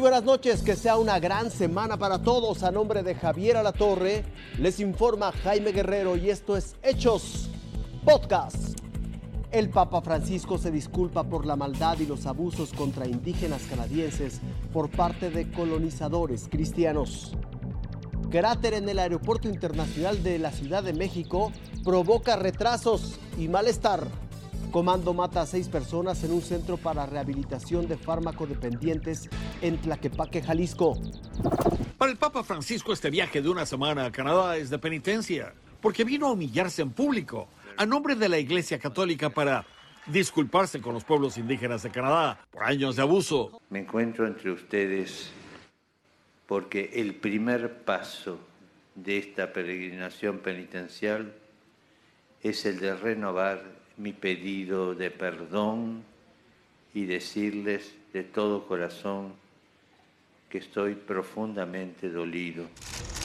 buenas noches, que sea una gran semana para todos. A nombre de Javier Alatorre, les informa Jaime Guerrero y esto es Hechos Podcast. El Papa Francisco se disculpa por la maldad y los abusos contra indígenas canadienses por parte de colonizadores cristianos. Cráter en el Aeropuerto Internacional de la Ciudad de México provoca retrasos y malestar. Comando mata a seis personas en un centro para rehabilitación de fármacodependientes en Tlaquepaque, Jalisco. Para el Papa Francisco este viaje de una semana a Canadá es de penitencia, porque vino a humillarse en público a nombre de la Iglesia Católica para disculparse con los pueblos indígenas de Canadá por años de abuso. Me encuentro entre ustedes porque el primer paso de esta peregrinación penitencial es el de renovar mi pedido de perdón y decirles de todo corazón que estoy profundamente dolido.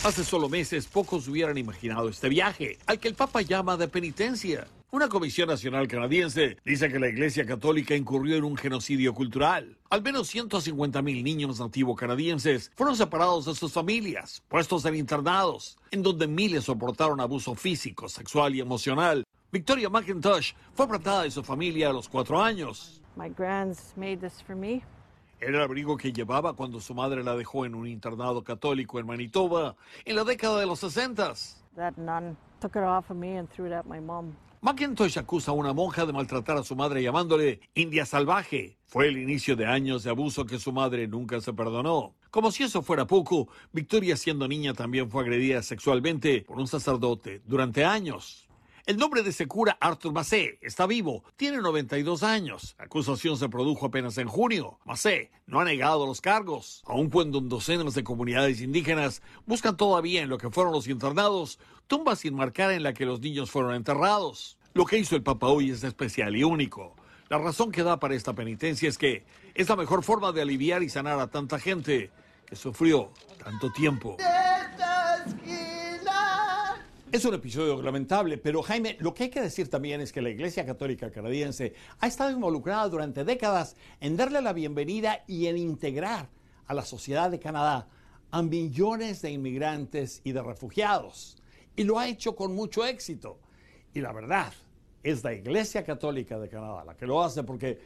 Hace solo meses pocos hubieran imaginado este viaje, al que el Papa llama de penitencia. Una comisión nacional canadiense dice que la Iglesia Católica incurrió en un genocidio cultural. Al menos 150 mil niños nativos canadienses fueron separados de sus familias, puestos en internados, en donde miles soportaron abuso físico, sexual y emocional, Victoria McIntosh fue apartada de su familia a los cuatro años. My grands made this for me. Era el abrigo que llevaba cuando su madre la dejó en un internado católico en Manitoba en la década de los 60. That nun took it off of me and threw it at my mom. McIntosh acusa a una monja de maltratar a su madre llamándole India salvaje. Fue el inicio de años de abuso que su madre nunca se perdonó. Como si eso fuera poco, Victoria siendo niña también fue agredida sexualmente por un sacerdote durante años. El nombre de ese cura, Arthur Massé, está vivo, tiene 92 años. La acusación se produjo apenas en junio. Massé no ha negado los cargos. Aun cuando docenas de comunidades indígenas buscan todavía en lo que fueron los internados, tumbas sin marcar en la que los niños fueron enterrados. Lo que hizo el Papa hoy es especial y único. La razón que da para esta penitencia es que es la mejor forma de aliviar y sanar a tanta gente que sufrió tanto tiempo. Es un episodio lamentable, pero Jaime, lo que hay que decir también es que la Iglesia Católica Canadiense ha estado involucrada durante décadas en darle la bienvenida y en integrar a la sociedad de Canadá a millones de inmigrantes y de refugiados. Y lo ha hecho con mucho éxito. Y la verdad, es la Iglesia Católica de Canadá la que lo hace porque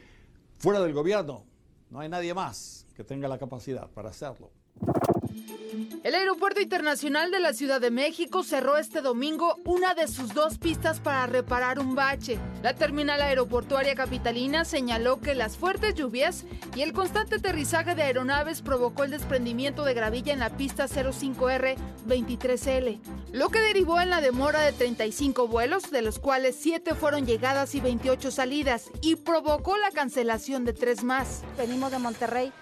fuera del gobierno no hay nadie más que tenga la capacidad para hacerlo. El Aeropuerto Internacional de la Ciudad de México cerró este domingo una de sus dos pistas para reparar un bache. La terminal aeroportuaria capitalina señaló que las fuertes lluvias y el constante aterrizaje de aeronaves provocó el desprendimiento de gravilla en la pista 05R-23L, lo que derivó en la demora de 35 vuelos, de los cuales 7 fueron llegadas y 28 salidas, y provocó la cancelación de 3 más. Venimos de Monterrey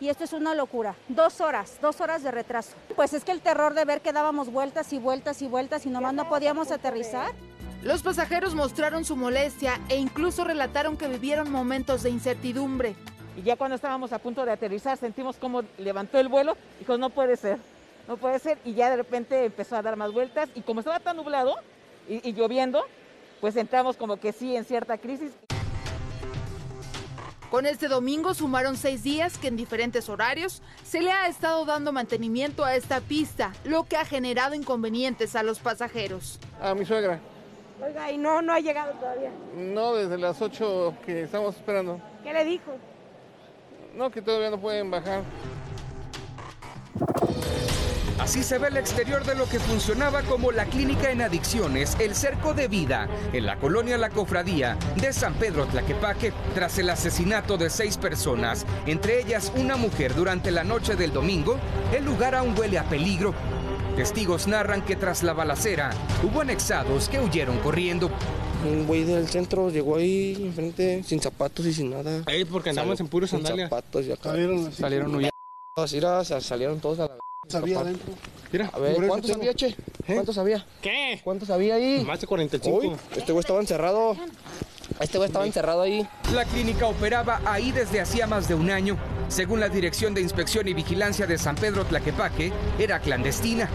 y esto es una locura. Dos horas, dos horas de retraso. Pues es que el terror de ver que dábamos vueltas y vueltas y vueltas y nomás no podíamos aterrizar. Los pasajeros mostraron su molestia e incluso relataron que vivieron momentos de incertidumbre. Y ya cuando estábamos a punto de aterrizar sentimos como levantó el vuelo y dijo, no puede ser, no puede ser. Y ya de repente empezó a dar más vueltas y como estaba tan nublado y, y lloviendo, pues entramos como que sí en cierta crisis. Con este domingo sumaron seis días que en diferentes horarios se le ha estado dando mantenimiento a esta pista, lo que ha generado inconvenientes a los pasajeros. A mi suegra. Oiga, y no, no ha llegado todavía. No, desde las 8 que estamos esperando. ¿Qué le dijo? No, que todavía no pueden bajar. Así se ve el exterior de lo que funcionaba como la clínica en adicciones, el cerco de vida, en la colonia La Cofradía de San Pedro Tlaquepaque, tras el asesinato de seis personas, entre ellas una mujer durante la noche del domingo, el lugar aún huele a peligro. Testigos narran que tras la balacera hubo anexados que huyeron corriendo. Un güey del centro llegó ahí enfrente sin zapatos y sin nada. Ahí porque andamos en puros sandalias. zapatos y acá. Salieron, salieron huyendo. Así era, sa- salieron todos a la Sabía adentro. Mira, A ver, ¿cuántos tengo- había, che? ¿Eh? ¿Cuántos había? ¿Qué? ¿Cuántos había ahí? Más de 45. Uy, este güey estaba encerrado. Este güey estaba encerrado ahí. La clínica operaba ahí desde hacía más de un año. Según la Dirección de Inspección y Vigilancia de San Pedro Tlaquepaque, era clandestina.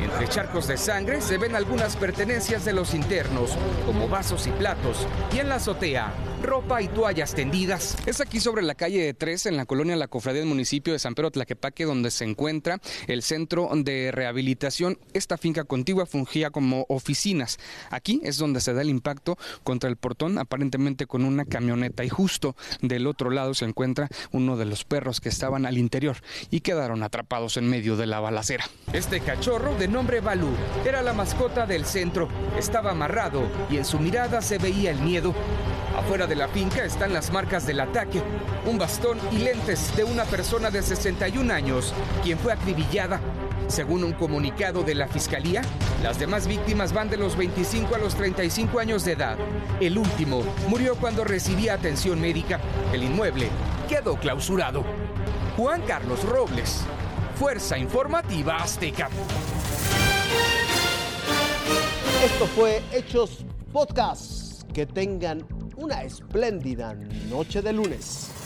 Entre charcos de sangre se ven algunas pertenencias de los internos, como vasos y platos, y en la azotea, ropa y toallas tendidas. Es aquí sobre la calle 3, en la colonia La Cofradía del municipio de San Pedro Tlaquepaque, donde se encuentra el centro de rehabilitación. Esta finca contigua fungía como oficinas. Aquí es donde se da el impacto contra el portón, aparentemente con una camioneta, y justo del otro lado se encuentra uno de los perros que estaban al interior y quedaron atrapados en medio de la balacera. Este cachorro, nombre Balú, era la mascota del centro. Estaba amarrado y en su mirada se veía el miedo. Afuera de la finca están las marcas del ataque, un bastón y lentes de una persona de 61 años, quien fue acribillada. Según un comunicado de la Fiscalía, las demás víctimas van de los 25 a los 35 años de edad. El último murió cuando recibía atención médica. El inmueble quedó clausurado. Juan Carlos Robles, Fuerza Informativa Azteca. Esto fue Hechos Podcast. Que tengan una espléndida noche de lunes.